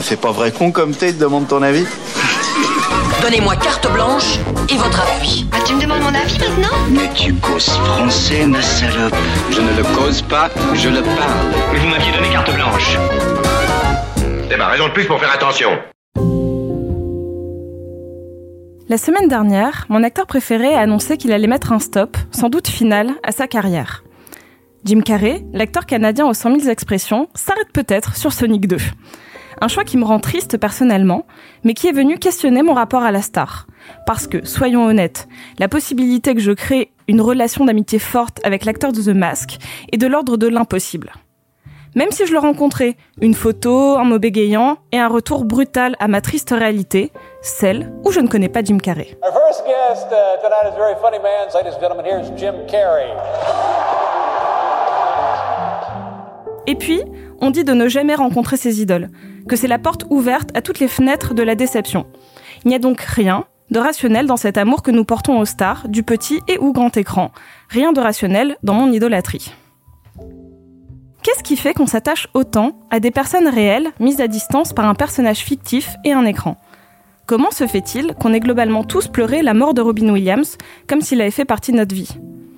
Ça fait pas vrai con comme t'es, demande ton avis Donnez-moi carte blanche et votre appui. Ah, tu me demandes mon avis maintenant Mais tu causes français, ma salope. Je ne le cause pas, je le parle. Mais vous m'aviez donné carte blanche. C'est ma raison de plus pour faire attention. La semaine dernière, mon acteur préféré a annoncé qu'il allait mettre un stop, sans doute final, à sa carrière. Jim Carrey, l'acteur canadien aux 100 000 expressions, s'arrête peut-être sur Sonic 2. Un choix qui me rend triste personnellement, mais qui est venu questionner mon rapport à la star. Parce que, soyons honnêtes, la possibilité que je crée une relation d'amitié forte avec l'acteur de The Mask est de l'ordre de l'impossible. Même si je le rencontrais, une photo, un mot bégayant et un retour brutal à ma triste réalité, celle où je ne connais pas Jim Carrey. Jim Carrey. Et puis, on dit de ne jamais rencontrer ses idoles, que c'est la porte ouverte à toutes les fenêtres de la déception. Il n'y a donc rien de rationnel dans cet amour que nous portons aux stars, du petit et ou grand écran. Rien de rationnel dans mon idolâtrie. Qu'est-ce qui fait qu'on s'attache autant à des personnes réelles mises à distance par un personnage fictif et un écran? Comment se fait-il qu'on ait globalement tous pleuré la mort de Robin Williams comme s'il avait fait partie de notre vie?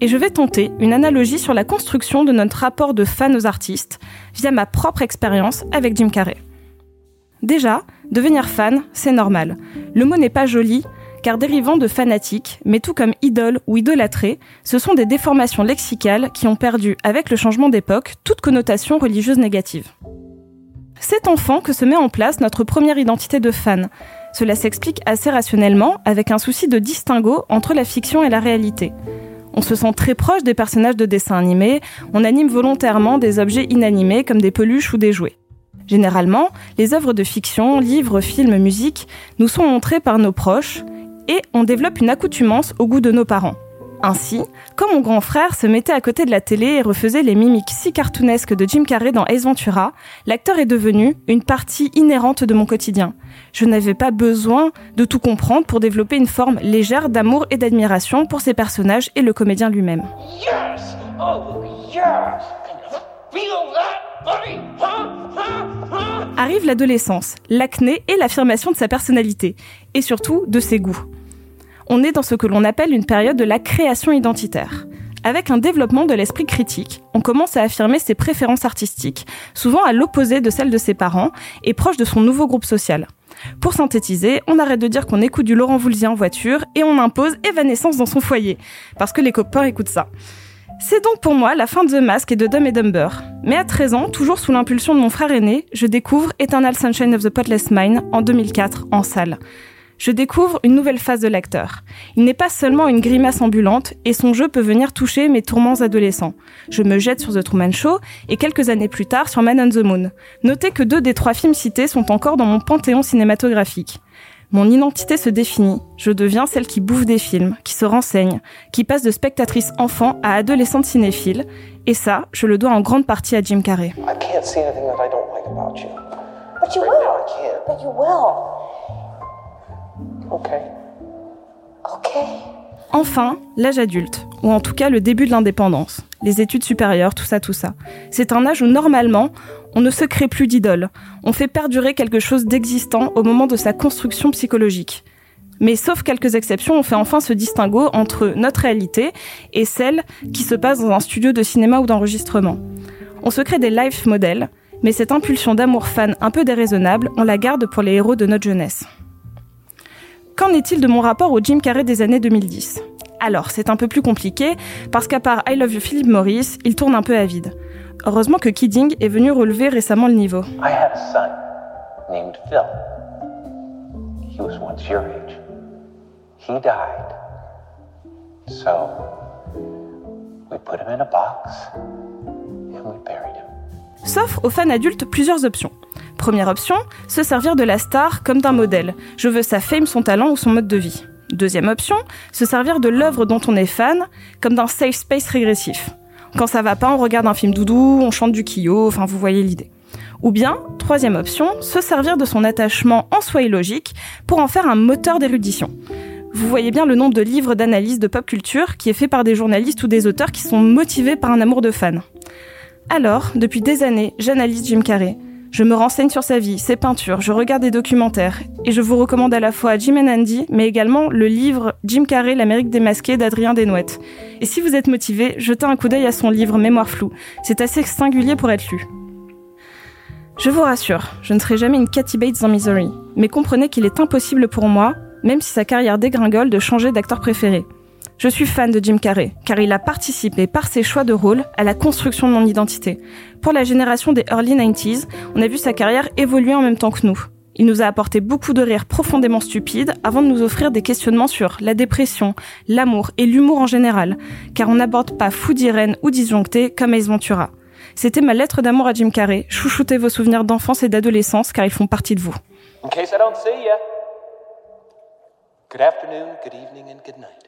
Et je vais tenter une analogie sur la construction de notre rapport de fan aux artistes via ma propre expérience avec Jim Carrey. Déjà, devenir fan, c'est normal. Le mot n'est pas joli, car dérivant de fanatique, mais tout comme idole ou idolâtré, ce sont des déformations lexicales qui ont perdu, avec le changement d'époque, toute connotation religieuse négative. C'est enfant que se met en place notre première identité de fan. Cela s'explique assez rationnellement avec un souci de distinguo entre la fiction et la réalité. On se sent très proche des personnages de dessins animés, on anime volontairement des objets inanimés comme des peluches ou des jouets. Généralement, les œuvres de fiction, livres, films, musique, nous sont montrées par nos proches et on développe une accoutumance au goût de nos parents. Ainsi, comme mon grand frère se mettait à côté de la télé et refaisait les mimiques si cartoonesques de Jim Carrey dans Ace Ventura, l'acteur est devenu une partie inhérente de mon quotidien. Je n'avais pas besoin de tout comprendre pour développer une forme légère d'amour et d'admiration pour ses personnages et le comédien lui-même. Yes! Oh, yes! Arrive l'adolescence, l'acné et l'affirmation de sa personnalité, et surtout de ses goûts. On est dans ce que l'on appelle une période de la création identitaire. Avec un développement de l'esprit critique, on commence à affirmer ses préférences artistiques, souvent à l'opposé de celles de ses parents et proche de son nouveau groupe social. Pour synthétiser, on arrête de dire qu'on écoute du Laurent Voulzy en voiture et on impose Evanescence dans son foyer, parce que les copains écoutent ça. C'est donc pour moi la fin de The Mask et de Dumb et Dumber. Mais à 13 ans, toujours sous l'impulsion de mon frère aîné, je découvre Eternal Sunshine of the Spotless Mind en 2004 en salle. Je découvre une nouvelle phase de l'acteur. Il n'est pas seulement une grimace ambulante et son jeu peut venir toucher mes tourments adolescents. Je me jette sur The Truman Show et quelques années plus tard sur Man on the Moon. Notez que deux des trois films cités sont encore dans mon panthéon cinématographique. Mon identité se définit. Je deviens celle qui bouffe des films, qui se renseigne, qui passe de spectatrice enfant à adolescente cinéphile. Et ça, je le dois en grande partie à Jim Carrey. I can't see anything that I don't like about you. But you Right will. now, I can't. But you will. Enfin, l'âge adulte, ou en tout cas le début de l'indépendance, les études supérieures, tout ça, tout ça. C'est un âge où normalement, on ne se crée plus d'idole, on fait perdurer quelque chose d'existant au moment de sa construction psychologique. Mais sauf quelques exceptions, on fait enfin ce distinguo entre notre réalité et celle qui se passe dans un studio de cinéma ou d'enregistrement. On se crée des life models, mais cette impulsion d'amour fan un peu déraisonnable, on la garde pour les héros de notre jeunesse. Qu'en est-il de mon rapport au Jim Carrey des années 2010 Alors, c'est un peu plus compliqué, parce qu'à part I Love You Philip Morris, il tourne un peu à vide. Heureusement que Kidding est venu relever récemment le niveau. I had a son named Phil. He was once your age. He died. So, we put him in a box and we buried him. S'offre aux fans adultes plusieurs options. Première option, se servir de la star comme d'un modèle. Je veux sa fame, son talent ou son mode de vie. Deuxième option, se servir de l'œuvre dont on est fan comme d'un safe space régressif. Quand ça va pas, on regarde un film doudou, on chante du Kyo, enfin vous voyez l'idée. Ou bien, troisième option, se servir de son attachement en soi illogique pour en faire un moteur d'érudition. Vous voyez bien le nombre de livres d'analyse de pop culture qui est fait par des journalistes ou des auteurs qui sont motivés par un amour de fan. Alors, depuis des années, j'analyse Jim Carrey. Je me renseigne sur sa vie, ses peintures, je regarde des documentaires, et je vous recommande à la fois Jim and Andy, mais également le livre Jim Carrey, l'Amérique démasquée d'Adrien Desnouettes. Et si vous êtes motivé, jetez un coup d'œil à son livre Mémoire floue. C'est assez singulier pour être lu. Je vous rassure, je ne serai jamais une Cathy Bates dans Misery, mais comprenez qu'il est impossible pour moi, même si sa carrière dégringole, de changer d'acteur préféré. Je suis fan de Jim Carrey, car il a participé par ses choix de rôle à la construction de mon identité. Pour la génération des early 90s, on a vu sa carrière évoluer en même temps que nous. Il nous a apporté beaucoup de rires profondément stupides avant de nous offrir des questionnements sur la dépression, l'amour et l'humour en général, car on n'aborde pas fou d'Irène ou disjoncté comme Ace Ventura. C'était ma lettre d'amour à Jim Carrey. Chouchoutez vos souvenirs d'enfance et d'adolescence car ils font partie de vous. In case I don't see ya. Good afternoon, good evening, and good night.